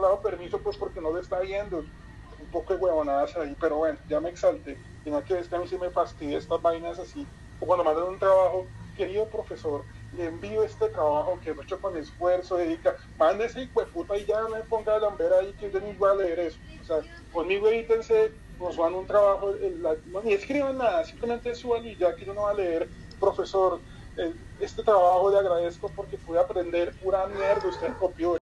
dado permiso pues porque no lo está viendo. Un poco de huevonadas ahí, pero bueno, ya me exalté. Y no que es que a mí sí me fastidia estas vainas así. O cuando mandan un trabajo, querido profesor, le envío este trabajo que he hecho con esfuerzo, dedica, mande ese puta y ya me ponga la lambera ahí que yo ni voy a leer eso. O sea, conmigo edítense, nos van un trabajo, ni escriban nada, simplemente suban y ya que yo no voy a leer, profesor, este trabajo le agradezco porque pude aprender pura mierda, usted copió,